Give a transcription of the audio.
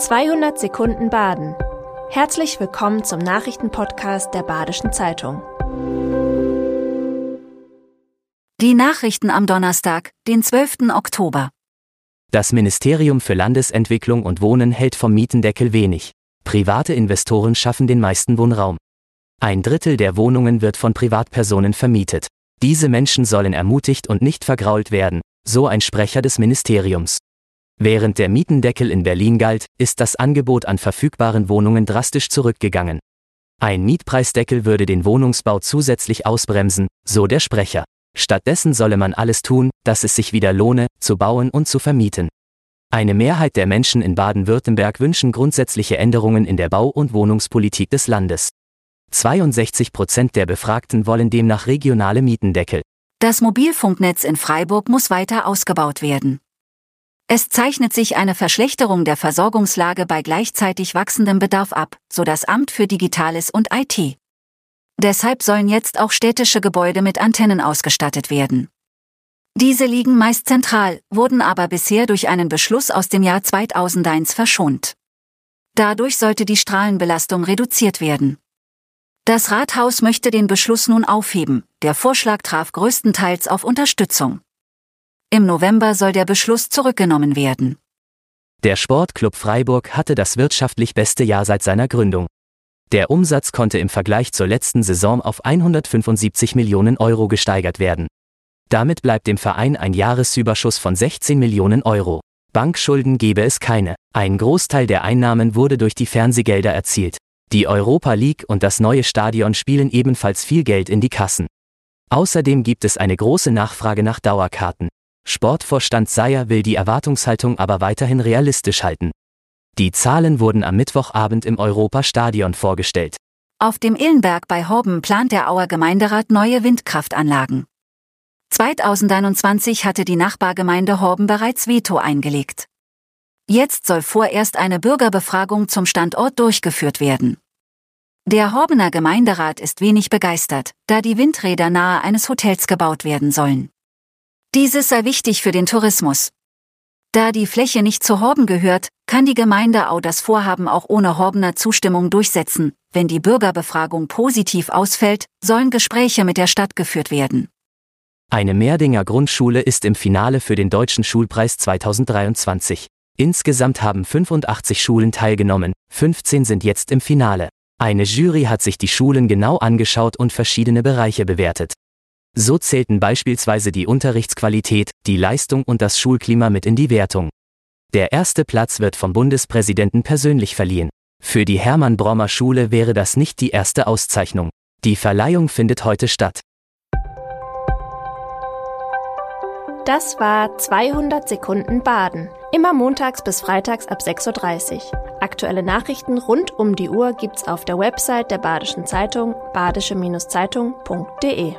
200 Sekunden Baden. Herzlich willkommen zum Nachrichtenpodcast der Badischen Zeitung. Die Nachrichten am Donnerstag, den 12. Oktober. Das Ministerium für Landesentwicklung und Wohnen hält vom Mietendeckel wenig. Private Investoren schaffen den meisten Wohnraum. Ein Drittel der Wohnungen wird von Privatpersonen vermietet. Diese Menschen sollen ermutigt und nicht vergrault werden, so ein Sprecher des Ministeriums. Während der Mietendeckel in Berlin galt, ist das Angebot an verfügbaren Wohnungen drastisch zurückgegangen. Ein Mietpreisdeckel würde den Wohnungsbau zusätzlich ausbremsen, so der Sprecher. Stattdessen solle man alles tun, dass es sich wieder lohne, zu bauen und zu vermieten. Eine Mehrheit der Menschen in Baden-Württemberg wünschen grundsätzliche Änderungen in der Bau- und Wohnungspolitik des Landes. 62 Prozent der Befragten wollen demnach regionale Mietendeckel. Das Mobilfunknetz in Freiburg muss weiter ausgebaut werden. Es zeichnet sich eine Verschlechterung der Versorgungslage bei gleichzeitig wachsendem Bedarf ab, so das Amt für Digitales und IT. Deshalb sollen jetzt auch städtische Gebäude mit Antennen ausgestattet werden. Diese liegen meist zentral, wurden aber bisher durch einen Beschluss aus dem Jahr 2001 verschont. Dadurch sollte die Strahlenbelastung reduziert werden. Das Rathaus möchte den Beschluss nun aufheben, der Vorschlag traf größtenteils auf Unterstützung. Im November soll der Beschluss zurückgenommen werden. Der Sportclub Freiburg hatte das wirtschaftlich beste Jahr seit seiner Gründung. Der Umsatz konnte im Vergleich zur letzten Saison auf 175 Millionen Euro gesteigert werden. Damit bleibt dem Verein ein Jahresüberschuss von 16 Millionen Euro. Bankschulden gebe es keine. Ein Großteil der Einnahmen wurde durch die Fernsehgelder erzielt. Die Europa League und das neue Stadion spielen ebenfalls viel Geld in die Kassen. Außerdem gibt es eine große Nachfrage nach Dauerkarten. Sportvorstand Seyer will die Erwartungshaltung aber weiterhin realistisch halten. Die Zahlen wurden am Mittwochabend im Europastadion vorgestellt. Auf dem Illenberg bei Horben plant der Auer Gemeinderat neue Windkraftanlagen. 2021 hatte die Nachbargemeinde Horben bereits Veto eingelegt. Jetzt soll vorerst eine Bürgerbefragung zum Standort durchgeführt werden. Der Horbener Gemeinderat ist wenig begeistert, da die Windräder nahe eines Hotels gebaut werden sollen. Dieses sei wichtig für den Tourismus. Da die Fläche nicht zu Horben gehört, kann die Gemeinde Au das Vorhaben auch ohne Horbener Zustimmung durchsetzen. Wenn die Bürgerbefragung positiv ausfällt, sollen Gespräche mit der Stadt geführt werden. Eine Mehrdinger Grundschule ist im Finale für den Deutschen Schulpreis 2023. Insgesamt haben 85 Schulen teilgenommen, 15 sind jetzt im Finale. Eine Jury hat sich die Schulen genau angeschaut und verschiedene Bereiche bewertet. So zählten beispielsweise die Unterrichtsqualität, die Leistung und das Schulklima mit in die Wertung. Der erste Platz wird vom Bundespräsidenten persönlich verliehen. Für die Hermann Brommer Schule wäre das nicht die erste Auszeichnung. Die Verleihung findet heute statt. Das war 200 Sekunden Baden. Immer montags bis freitags ab 6.30 Uhr. Aktuelle Nachrichten rund um die Uhr gibt's auf der Website der Badischen Zeitung badische-zeitung.de.